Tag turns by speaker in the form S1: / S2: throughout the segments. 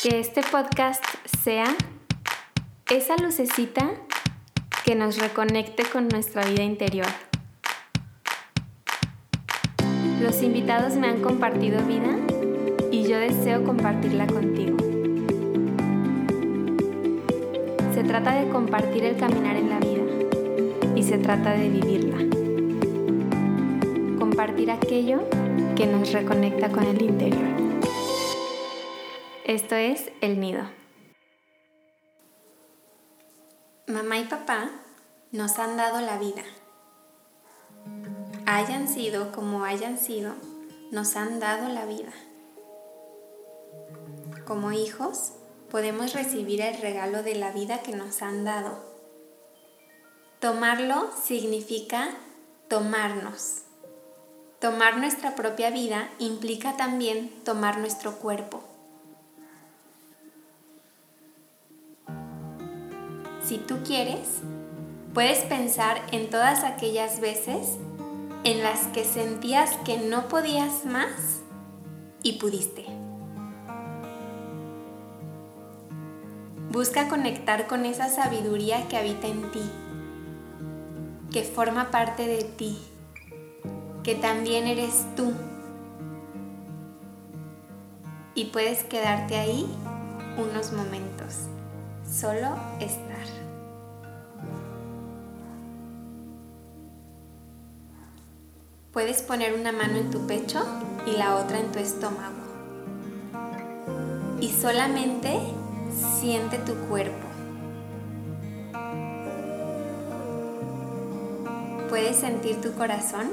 S1: Que este podcast sea esa lucecita que nos reconecte con nuestra vida interior. Los invitados me han compartido vida y yo deseo compartirla contigo. Se trata de compartir el caminar en la vida y se trata de vivirla. Compartir aquello que nos reconecta con el interior. Esto es El Nido. Mamá y papá nos han dado la vida. Hayan sido como hayan sido, nos han dado la vida. Como hijos, podemos recibir el regalo de la vida que nos han dado. Tomarlo significa tomarnos. Tomar nuestra propia vida implica también tomar nuestro cuerpo. Si tú quieres, puedes pensar en todas aquellas veces en las que sentías que no podías más y pudiste. Busca conectar con esa sabiduría que habita en ti, que forma parte de ti que también eres tú. Y puedes quedarte ahí unos momentos, solo estar. Puedes poner una mano en tu pecho y la otra en tu estómago. Y solamente siente tu cuerpo. ¿Puedes sentir tu corazón?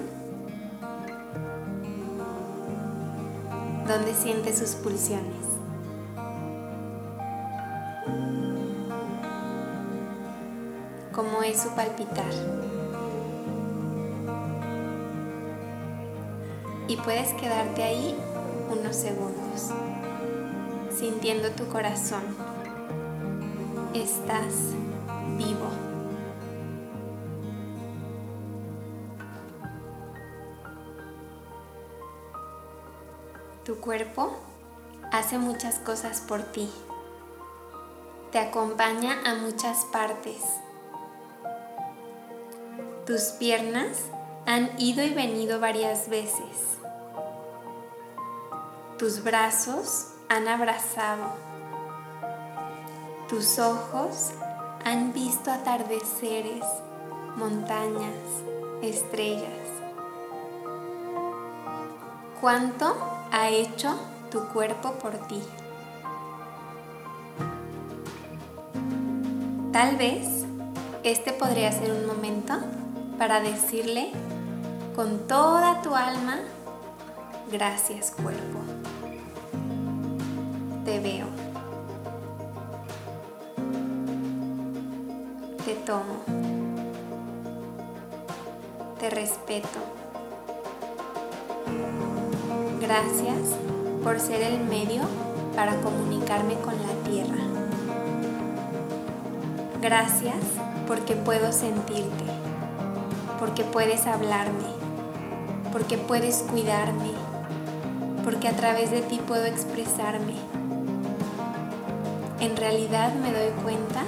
S1: donde siente sus pulsiones. Cómo es su palpitar. Y puedes quedarte ahí unos segundos, sintiendo tu corazón. Estás vivo. Tu cuerpo hace muchas cosas por ti. Te acompaña a muchas partes. Tus piernas han ido y venido varias veces. Tus brazos han abrazado. Tus ojos han visto atardeceres, montañas, estrellas. ¿Cuánto ha hecho tu cuerpo por ti. Tal vez este podría ser un momento para decirle con toda tu alma, gracias cuerpo. Te veo. Te tomo. Te respeto. Gracias por ser el medio para comunicarme con la tierra. Gracias porque puedo sentirte, porque puedes hablarme, porque puedes cuidarme, porque a través de ti puedo expresarme. En realidad me doy cuenta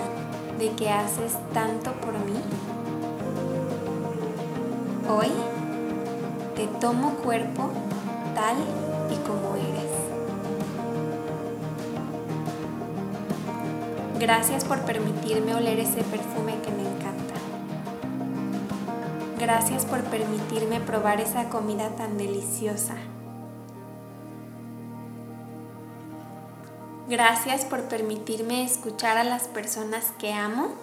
S1: de que haces tanto por mí. Hoy te tomo cuerpo tal y como eres. Gracias por permitirme oler ese perfume. Gracias por permitirme probar esa comida tan deliciosa. Gracias por permitirme escuchar a las personas que amo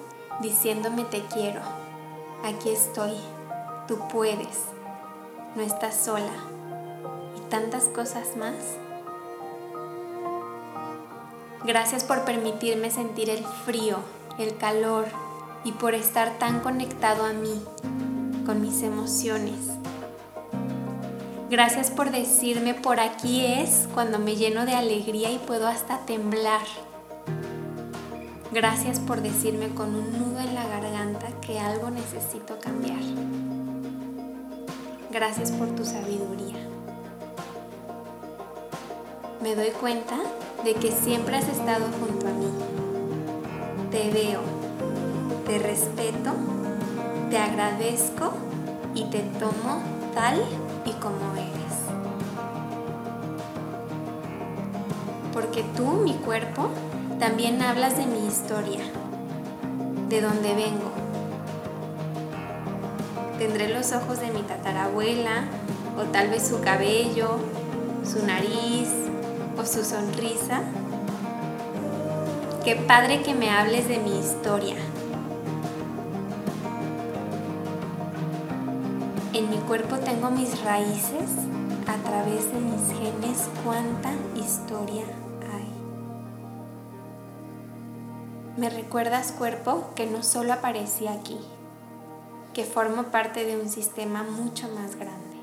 S1: diciéndome te quiero. Aquí estoy. Tú puedes. No estás sola tantas cosas más. Gracias por permitirme sentir el frío, el calor y por estar tan conectado a mí, con mis emociones. Gracias por decirme por aquí es cuando me lleno de alegría y puedo hasta temblar. Gracias por decirme con un nudo en la garganta que algo necesito cambiar. Gracias por tu sabiduría me doy cuenta de que siempre has estado junto a mí. Te veo, te respeto, te agradezco y te tomo tal y como eres. Porque tú, mi cuerpo, también hablas de mi historia, de dónde vengo. Tendré los ojos de mi tatarabuela, o tal vez su cabello, su nariz o su sonrisa. Qué padre que me hables de mi historia. En mi cuerpo tengo mis raíces, a través de mis genes cuánta historia hay. Me recuerdas cuerpo que no solo aparecía aquí, que formo parte de un sistema mucho más grande.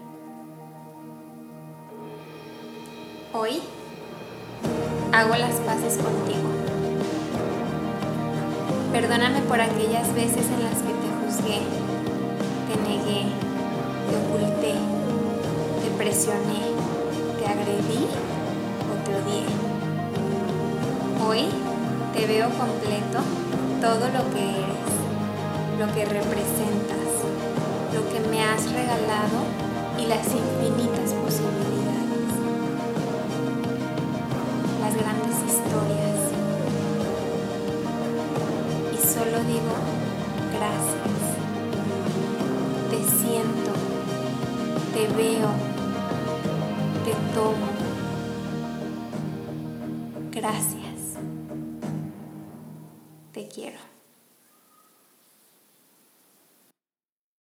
S1: Hoy hago las paces contigo. Perdóname por aquellas veces en las que te juzgué, te negué, te oculté, te presioné, te agredí o te odié. Hoy te veo completo todo lo que eres, lo que representas, lo que me has regalado y las infinitas posibilidades. Veo, te tomo. Gracias.